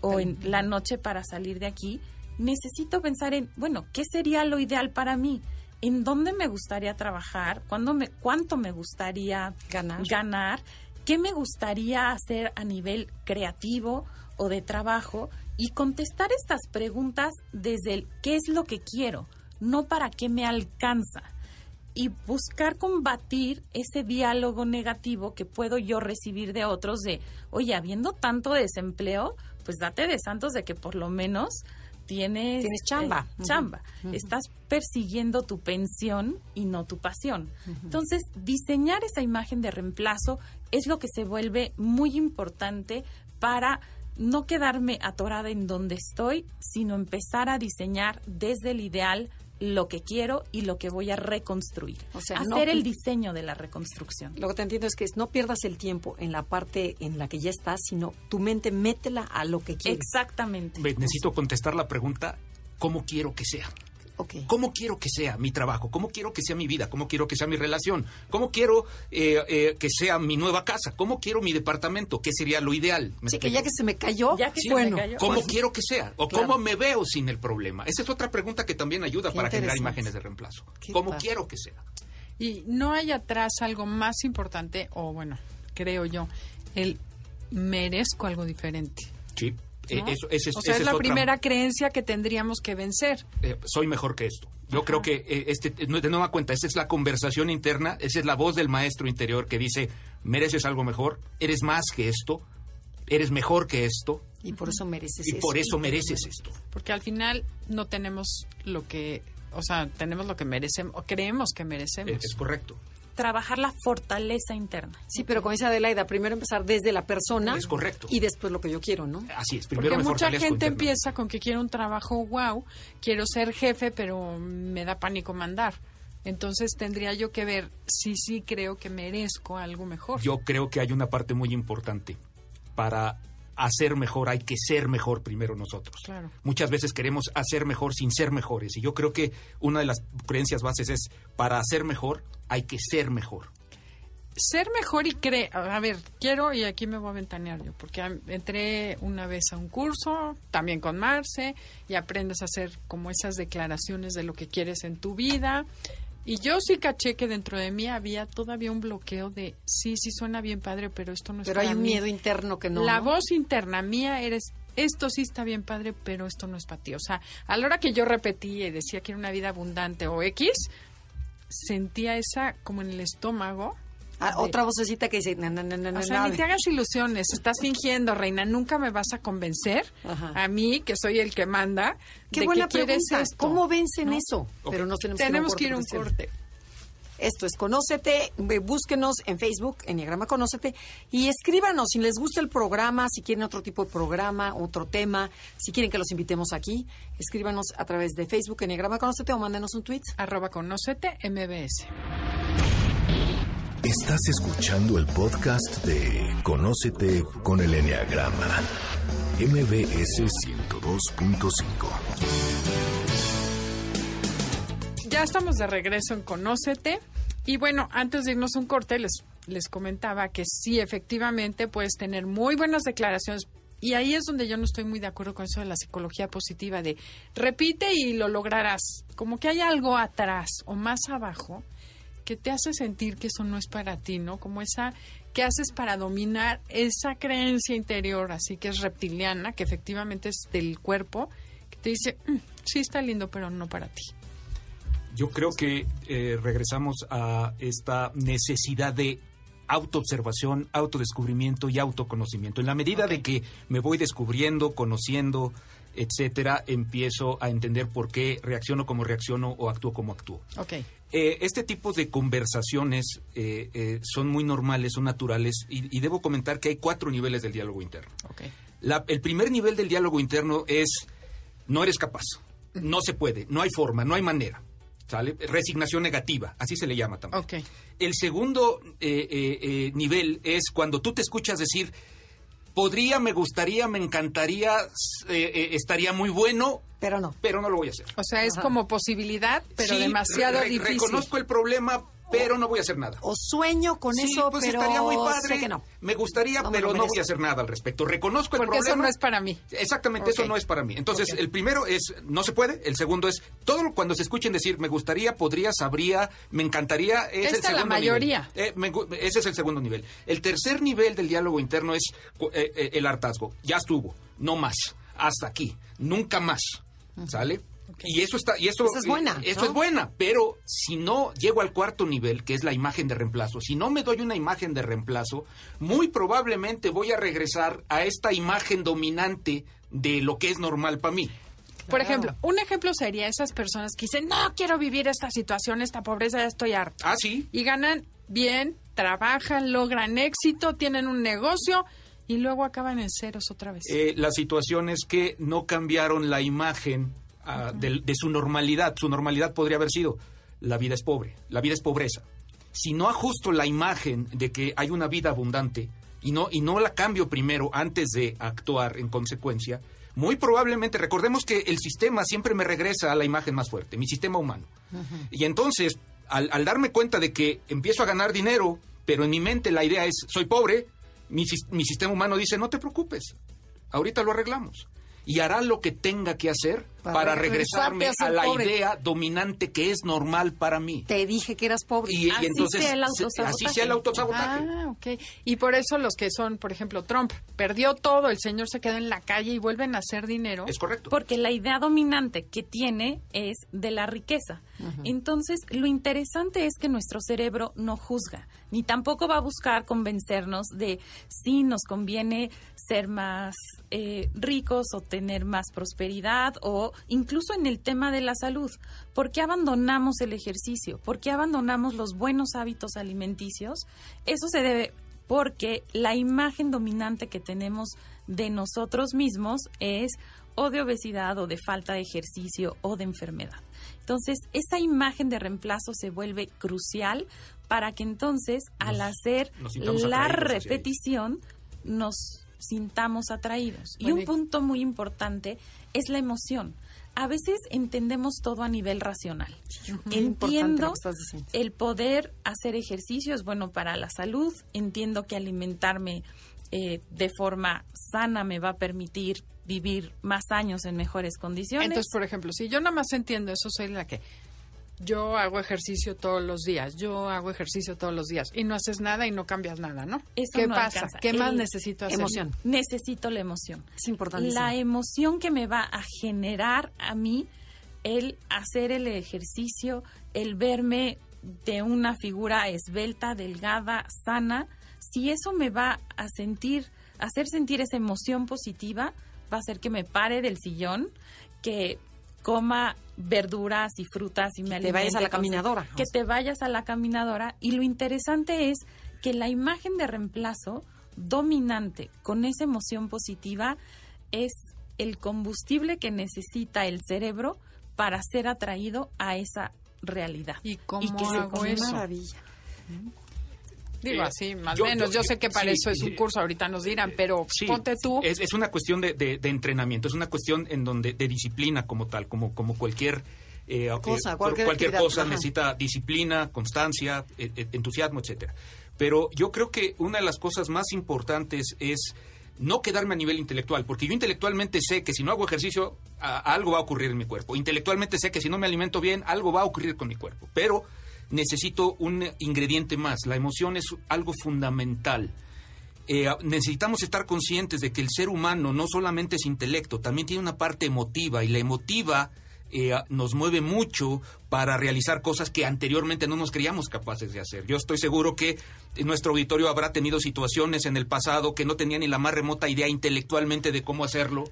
o en la noche para salir de aquí. Necesito pensar en, bueno, ¿qué sería lo ideal para mí? ¿En dónde me gustaría trabajar? ¿Cuándo me, ¿Cuánto me gustaría Ganar. ganar? ¿Qué me gustaría hacer a nivel creativo o de trabajo? y contestar estas preguntas desde el qué es lo que quiero, no para qué me alcanza. Y buscar combatir ese diálogo negativo que puedo yo recibir de otros de, oye, habiendo tanto desempleo, pues date de santos de que por lo menos tienes, Tienes chamba. eh, chamba. Estás persiguiendo tu pensión y no tu pasión. Entonces, diseñar esa imagen de reemplazo es lo que se vuelve muy importante para no quedarme atorada en donde estoy, sino empezar a diseñar desde el ideal lo que quiero y lo que voy a reconstruir. O sea, no- hacer el diseño de la reconstrucción. Lo que te entiendo es que no pierdas el tiempo en la parte en la que ya estás, sino tu mente métela a lo que quieres. Exactamente. Necesito contestar la pregunta, ¿cómo quiero que sea? ¿Cómo quiero que sea mi trabajo? ¿Cómo quiero que sea mi vida? ¿Cómo quiero que sea mi relación? ¿Cómo quiero eh, eh, que sea mi nueva casa? ¿Cómo quiero mi departamento? ¿Qué sería lo ideal? ¿Me Sí, que ya que se me cayó, Ya que se bueno, me cayó. ¿Cómo pues, quiero que sea? ¿O Claro. cómo me veo sin el problema? Esa es otra pregunta que también ayuda Qué para generar imágenes de reemplazo. Qué ¿Cómo padre. quiero que sea? Y no hay atrás algo más importante, o bueno, creo yo, el merezco algo diferente. Sí. Eh, ¿no? eso, ese es- o sea, esa es la otra- primera creencia que tendríamos que vencer. eh, soy mejor que esto. Yo creo que eh, este no, de nueva cuenta, esa es la conversación interna, esa es la voz del maestro interior que dice, mereces algo mejor, eres más que esto, eres mejor que esto y por eso mereces y por eso mereces esto. Porque al final no tenemos lo que, o sea, tenemos lo que merecemos, o creemos que merecemos. Es, correcto. Trabajar la fortaleza interna. Sí, pero como dice Adelaida, primero empezar desde la persona. Es correcto. Y después lo que yo quiero, ¿no? Así es, primero Porque me mucha gente empieza con que quiero un trabajo wow, quiero ser jefe, pero me da pánico mandar. Entonces tendría yo que ver si sí creo que merezco algo mejor. Yo creo que hay una parte muy importante. Para hacer mejor hay que ser mejor primero nosotros. Claro. Muchas veces queremos hacer mejor sin ser mejores. Y yo creo que una de las creencias bases es, para hacer mejor hay que ser mejor. ser mejor y cree, a ver, quiero y aquí me voy a ventanear yo, porque entré una vez a un curso, también con Marce, y aprendes a hacer como esas declaraciones de lo que quieres en tu vida. Y yo sí caché que dentro de mí había todavía un bloqueo de, sí, sí suena bien padre, pero esto no es Pero hay para un mí". miedo interno que no. La ¿no? voz interna mía eres, esto sí está bien padre, pero esto no es para ti. O sea, a la hora que yo repetía y decía que era una vida abundante o X, sentía esa como en el estómago. Ah, otra vocecita que dice, na, na, na, na, o sea, ni te hagas ilusiones, estás fingiendo, reina, nunca me vas a convencer Ajá. a mí, que soy el que manda, Qué de buena que quieres pregunta. esto. ¿Cómo vencen ¿no? eso? Pero nos tenemos, Tenemos que ir a un corte. Esto es Conócete, búsquenos en Facebook, Enneagrama Conócete, y escríbanos si les gusta el programa, si quieren otro tipo de programa, otro tema, si quieren que los invitemos aquí, escríbanos a través de Facebook, Enneagrama Conócete, o mándenos un tweet. Arroba conócete MBS. Estás escuchando el podcast de Conócete con el Enneagrama. MBS 102.5. Ya estamos de regreso en Conócete. Y bueno, antes de irnos un corte, les, les comentaba que sí, efectivamente, puedes tener muy buenas declaraciones. Y ahí es donde yo no estoy muy de acuerdo con eso de la psicología positiva, de repite y lo lograrás. Como que hay algo atrás o más abajo que te hace sentir que eso no es para ti, ¿no? Como esa que haces para dominar esa creencia interior, así que es reptiliana, que efectivamente es del cuerpo, que te dice, "Mm, sí está lindo, pero no para ti. Yo creo que eh, regresamos a esta necesidad de autoobservación, autodescubrimiento y autoconocimiento. En la medida de que me voy descubriendo, conociendo, etcétera, empiezo a entender por qué reacciono como reacciono o actúo como actúo. Ok. Eh, este tipo de conversaciones eh, eh, son muy normales, son naturales y, y debo comentar que hay cuatro niveles del diálogo interno. La- el primer nivel del diálogo interno es no eres capaz, no se puede, no hay forma, no hay manera. ¿Sale? Resignación negativa, así se le llama también. El segundo nivel es cuando tú te escuchas decir, podría, me gustaría, me encantaría, eh, eh, estaría muy bueno, Pero no. pero no lo voy a hacer. O sea, es Ajá. como posibilidad, pero Sí, demasiado re- difícil. Reconozco el problema, pero no voy a hacer nada. O sueño con Sí, eso, pues pero estaría muy padre. sé que no. Me gustaría, No me pero no voy a hacer nada al respecto. Reconozco el Porque eso problema. no es para mí. Exactamente, eso no es para mí. Entonces, el primero es, no se puede. El segundo es, todo lo- cuando se escuchen decir, me gustaría, podría, sabría, me encantaría, es Esta el es la segundo mayoría. nivel. Eh, me ese es el segundo nivel. El tercer nivel del diálogo interno es cu- eh, eh, el hartazgo. Ya estuvo, no más. hasta aquí, nunca más, ¿sale? Y eso está, y eso, es buena, Eso ¿no? es buena, pero si no llego al cuarto nivel, que es la imagen de reemplazo, si no me doy una imagen de reemplazo, muy probablemente voy a regresar a esta imagen dominante de lo que es normal para mí. Por ejemplo, un ejemplo sería esas personas que dicen, no quiero vivir esta situación, esta pobreza, ya estoy harto. Ah, sí. Y ganan bien, trabajan, logran éxito, tienen un negocio y luego acaban en ceros otra vez. Eh, la situación es que no cambiaron la imagen de, de su normalidad. Su normalidad podría haber sido la vida es pobre, la vida es pobreza. Si no ajusto la imagen de que hay una vida abundante y no, y no la cambio primero antes de actuar en consecuencia, muy probablemente, recordemos que el sistema siempre me regresa a la imagen más fuerte, mi sistema humano. Y entonces, al, al darme cuenta de que empiezo a ganar dinero, pero en mi mente la idea es, soy pobre, mi, mi sistema humano dice, no te preocupes, ahorita lo arreglamos. Y hará lo que tenga que hacer Para regresarme a la pobre. idea dominante que es normal para mí. Te dije que eras pobre. Y, y Así entonces, sea el autosabotaje. así sea el autosabotaje. Ah, ok. Y por eso los que son, por ejemplo, Trump, perdió todo, el señor se quedó en la calle y vuelven a hacer dinero. Es correcto. Porque la idea dominante que tiene es de la riqueza. Entonces, lo interesante es que nuestro cerebro no juzga, ni tampoco va a buscar convencernos de si nos conviene ser más eh, ricos o tener más prosperidad o incluso en el tema de la salud. ¿Por qué abandonamos el ejercicio? ¿Por qué abandonamos los buenos hábitos alimenticios? Eso se debe porque la imagen dominante que tenemos de nosotros mismos es o de obesidad o de falta de ejercicio o de enfermedad. Entonces, esa imagen de reemplazo se vuelve crucial para que entonces, al hacer la repetición, nos sintamos atraídos. Y un punto muy importante es la emoción. A veces entendemos todo a nivel racional. Entiendo el poder hacer ejercicio es bueno para la salud. Entiendo que alimentarme eh, de forma sana me va a permitir vivir más años en mejores condiciones. Entonces, por ejemplo, si yo nada más entiendo eso, soy la que yo hago ejercicio todos los días, yo hago ejercicio todos los días y no haces nada y no cambias nada, ¿no? Eso ¿Qué no pasa? alcanza. ¿Qué más El- necesito hacer? Emoción. Necesito la emoción. Es importante. La emoción que me va a generar a mí el hacer el ejercicio, el verme de una figura esbelta, delgada, sana, si eso me va a sentir, hacer sentir esa emoción positiva, va a hacer que me pare del sillón, que coma verduras y frutas y me te vayas a la caminadora. Que te vayas a la caminadora. Y lo interesante es que la imagen de reemplazo dominante con esa emoción positiva es el combustible que necesita el cerebro para ser atraído a esa realidad. ¿Y cómo que hago Qué eso? maravilla. Digo Eh, así, más o yo- menos. Yo, yo- sé que para sí, eso es un sí. curso, ahorita nos dirán, pero Sí, ponte tú. Es, es una cuestión de, de- de entrenamiento, es una cuestión en donde de disciplina como tal, como, como cualquier eh, Cosa, eh, cualquier cosa ajá. necesita disciplina, constancia, eh, eh, entusiasmo, etcétera. Pero yo creo que una de las cosas más importantes es no quedarme a nivel intelectual, porque yo intelectualmente sé que si no hago ejercicio, a- algo va a ocurrir en mi cuerpo. Intelectualmente sé que si no me alimento bien, algo va a ocurrir con mi cuerpo. Pero necesito un ingrediente más. La emoción es algo fundamental. Eh, necesitamos estar conscientes de que el ser humano no solamente es intelecto, también tiene una parte emotiva y la emotiva eh, nos mueve mucho para realizar cosas que anteriormente no nos creíamos capaces de hacer. Yo estoy seguro que nuestro auditorio habrá tenido situaciones en el pasado que no tenía ni la más remota idea intelectualmente de cómo hacerlo,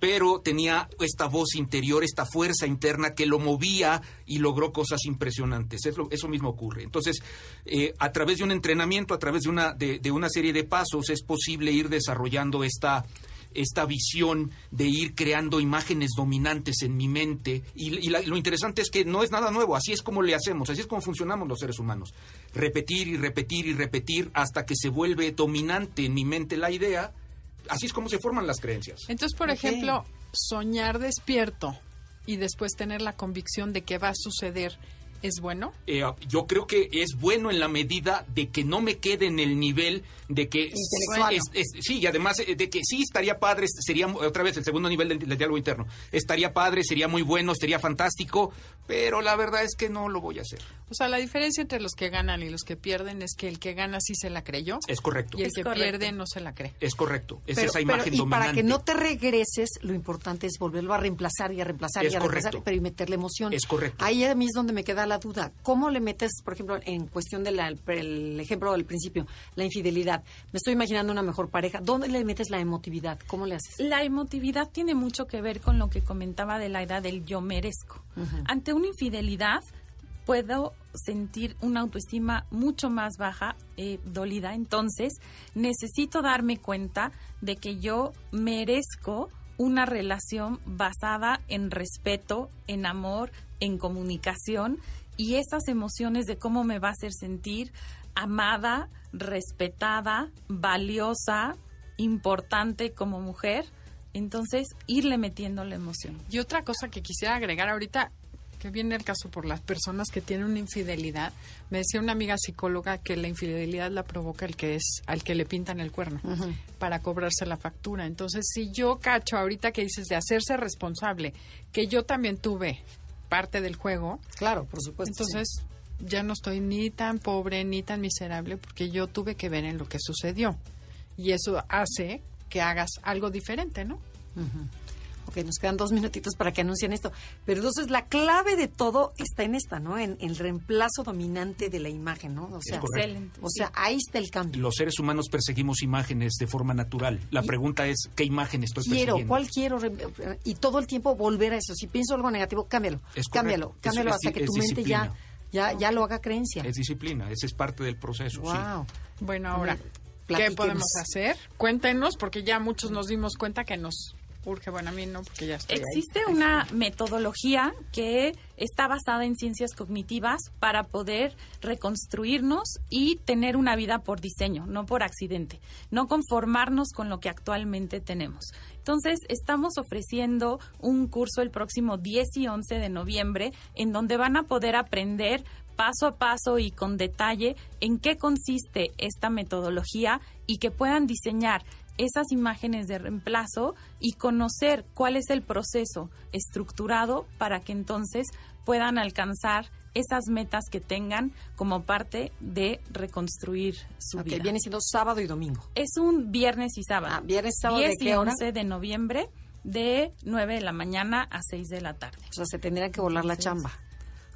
pero tenía esta voz interior, esta fuerza interna que lo movía y logró cosas impresionantes. Eso, mismo ocurre. Entonces, eh, a través de un entrenamiento, a través de una, de, de una serie de pasos, es posible ir desarrollando esta, esta visión de ir creando imágenes dominantes en mi mente. Y, y lo interesante es que no es nada nuevo, así es como le hacemos, así es como funcionamos los seres humanos. Repetir y repetir y repetir hasta que se vuelve dominante en mi mente la idea. Así es como se forman las creencias. Entonces, por ejemplo, soñar despierto y después tener la convicción de que va a suceder ¿Es bueno? Eh, yo creo que es bueno en la medida de que no me quede en el nivel de que Intelectual. es- es- sí y además eh, de que sí estaría padre sería otra vez el segundo nivel del, del diálogo interno estaría padre sería muy bueno estaría fantástico pero la verdad es que no lo voy a hacer O sea, la diferencia entre los que ganan y los que pierden es que el que gana sí se la creyó es correcto y el Es que correcto. pierde no se la cree. es correcto es Pero- esa pero- imagen y dominante para que no te regreses, lo importante es volverlo a reemplazar y a reemplazar Es y a reemplazar, correcto. pero y meterle emoción. Es correcto. Ahí a mí es donde me queda la duda. ¿Cómo le metes, por ejemplo, en cuestión del el ejemplo del principio, la infidelidad? Me estoy imaginando una mejor pareja. ¿Dónde le metes la emotividad? ¿Cómo le haces? La emotividad tiene mucho que ver con lo que comentaba de la edad del yo merezco. Ante una infidelidad puedo sentir una autoestima mucho más baja, eh, dolida. Entonces necesito darme cuenta de que yo merezco una relación basada en respeto, en amor, en comunicación y esas emociones de cómo me va a hacer sentir amada, respetada, valiosa, importante como mujer. Entonces, irle metiendo la emoción. Y otra cosa que quisiera agregar ahorita, que viene el caso por las personas que tienen una infidelidad, me decía una amiga psicóloga que la infidelidad la provoca el que es al que le pintan el cuerno para cobrarse la factura. Entonces, si yo cacho ahorita que dices de hacerse responsable, que yo también tuve parte del juego, Claro, por supuesto. sí. entonces ya no estoy ni tan pobre ni tan miserable porque yo tuve que ver en lo que sucedió. Y eso hace que hagas algo diferente, ¿no? Ok, nos quedan dos minutitos para que anuncien esto. Pero entonces la clave de todo está en esta, ¿no? En el reemplazo dominante de la imagen, ¿no? O sea. Excelente. o sea ahí está el cambio. los seres humanos perseguimos imágenes de forma natural la Y- pregunta es qué imagen estoy quiero, persiguiendo ¿cuál quiero? Y todo el tiempo volver a eso. Si pienso algo negativo, cámbialo. Es cámbialo, cámbialo es hasta que tu mente ya, ya, ya lo haga creencia. es disciplina ese es parte del proceso sí. wow. Bueno, ahora, ¿qué podemos hacer? Cuéntenos, porque ya muchos nos dimos cuenta que nos Bueno, a mí no, porque ya estoy. Existe una metodología que está basada en ciencias cognitivas para poder reconstruirnos y tener una vida por diseño, no por accidente, no conformarnos con lo que actualmente tenemos. Entonces, estamos ofreciendo un curso el próximo 10 y 11 de noviembre en donde van a poder aprender paso a paso y con detalle en qué consiste esta metodología y que puedan diseñar esas imágenes de reemplazo y conocer cuál es el proceso estructurado para que entonces puedan alcanzar esas metas que tengan como parte de reconstruir su Ok, vida. viene siendo sábado y domingo. Es un viernes y sábado. Ah, viernes, sábado, ¿de 10 qué y hora? 11 de noviembre de 9 de la mañana a 6 de la tarde. O sea, se tendría que volar la chamba.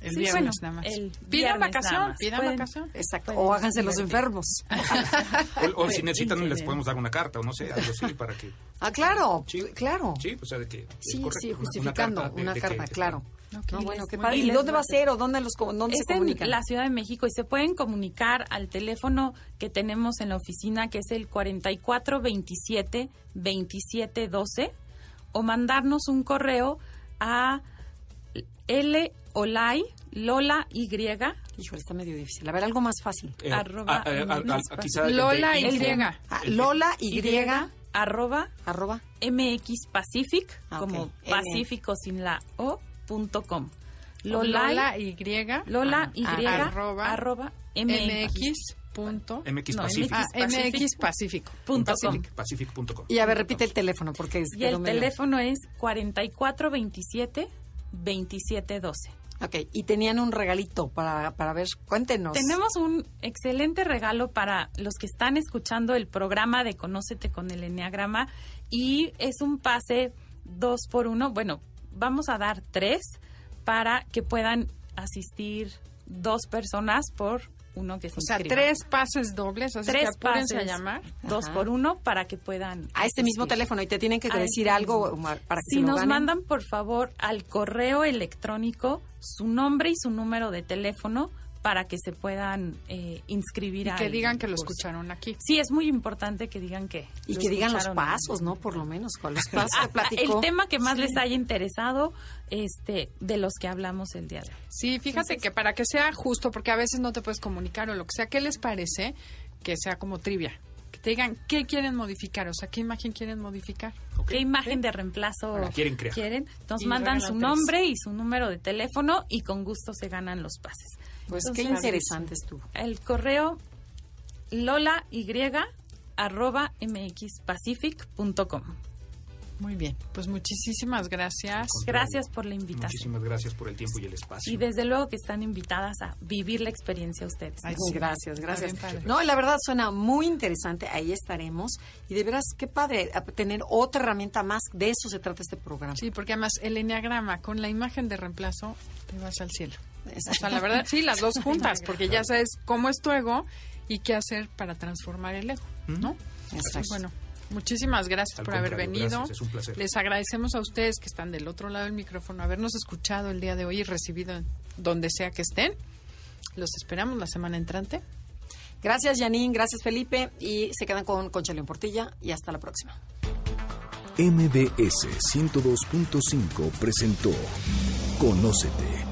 El Sí, viernes bueno, nada más. el Pidan vacación, más. pidan Pueden- vacación. Exacto. Pueden O háganse los enfermos. o, o si necesitan les podemos dar una carta o no sé algo así para que ah, claro, Sí. claro. sí o sea de que es Sí, correcto, sí, una- una justificando carta de- una de carta, que, claro. No, bueno, qué padre. ¿Y dónde va a ser o dónde, los, dónde es se comunican? en la Ciudad de México y se pueden comunicar al teléfono que tenemos en la oficina que es el 4427 2712 o mandarnos un correo a L Olay Lola Y Híjole, está medio difícil. A ver, algo más fácil. eh, arroba Lola Y. El- Lola Y, Y arroba arroba MX Pacific Ah, como ok. Pacífico sin la O punto com. Lola, Lola Y. Lola. Y Ah, arroba arroba MX MX. Punto. MX No, Pacific. MX Pacífico. punto com. Y a ver, repite el teléfono porque es Y el medio- teléfono es 4427 2712. Ok, y tenían un regalito para, para ver. Cuéntenos. Tenemos un excelente regalo para los que están escuchando el programa de Conócete con el Enneagrama y es un pase dos por uno. Bueno, vamos a dar tres para que puedan asistir dos personas por uno que se O sea, inscriba. tres pases dobles, así tres que pases a llamar. dos Ajá. por uno para que puedan A este mismo teléfono y te tienen que A decir este algo mismo. para que Si se lo nos ganen. mandan, por favor, al correo electrónico su nombre y su número de teléfono para que se puedan eh, inscribir Y al que digan que lo curso. escucharon aquí. Sí, es muy importante que digan que. Y lo que digan los pasos, ¿no? Por lo menos, con los pasos Ah, que platicó. el tema que más les haya interesado este de los que hablamos el día de hoy. Sí, fíjate que para que sea justo, porque a veces no te puedes comunicar o lo que sea, ¿qué les parece que sea como trivia? Que te digan qué quieren modificar, o sea, qué imagen quieren modificar. ¿Qué imagen de reemplazo La quieren crear. quieren? Entonces Y mandan su nombre y su número de teléfono y con gusto se ganan los pases. Pues qué interesante estuvo. El correo lola y arroba mxpacific.com. Muy bien, pues muchísimas gracias. Gracias por la invitación. Muchísimas gracias por el tiempo y el espacio. Y desde luego que están invitadas a vivir la experiencia ustedes. Ay, sí. gracias, gracias. Bien. No, la verdad suena muy interesante, ahí estaremos. Y de veras, qué padre tener otra herramienta más, de eso se trata este programa. Sí, porque además el enneagrama con la imagen de reemplazo te vas al cielo. O sea, la verdad, sí, las dos juntas, porque ya sabes cómo es tu ego y qué hacer para transformar el ego, ¿no? Exacto. Pues bueno, muchísimas gracias Al por haber venido. gracias, es un placer. Les agradecemos a ustedes que están del otro lado del micrófono, habernos escuchado el día de hoy y recibido donde sea que estén. Los esperamos la semana entrante. Gracias, Janine, gracias, Felipe. Y se quedan con Concha León Portilla. Y hasta la próxima. MBS 102.5 presentó Conócete.